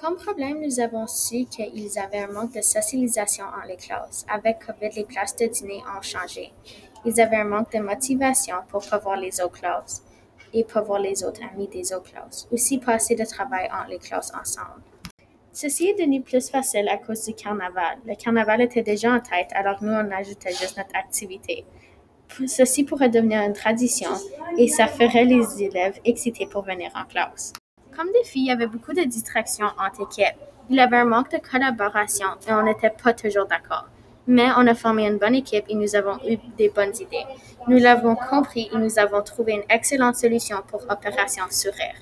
Comme problème, nous avons su qu'ils avaient un manque de socialisation en les classes. Avec COVID, les places de dîner ont changé. Ils avaient un manque de motivation pour pas voir les autres classes et pas voir les autres amis des autres classes. Aussi, passer de travail entre les classes ensemble. Ceci est devenu plus facile à cause du carnaval. Le carnaval était déjà en tête, alors nous, on ajoutait juste notre activité. Ceci pourrait devenir une tradition et ça ferait les élèves excités pour venir en classe. Comme des filles, il y avait beaucoup de distractions entre équipes. Il y avait un manque de collaboration et on n'était pas toujours d'accord. Mais on a formé une bonne équipe et nous avons eu des bonnes idées. Nous l'avons compris et nous avons trouvé une excellente solution pour Opération Sourire.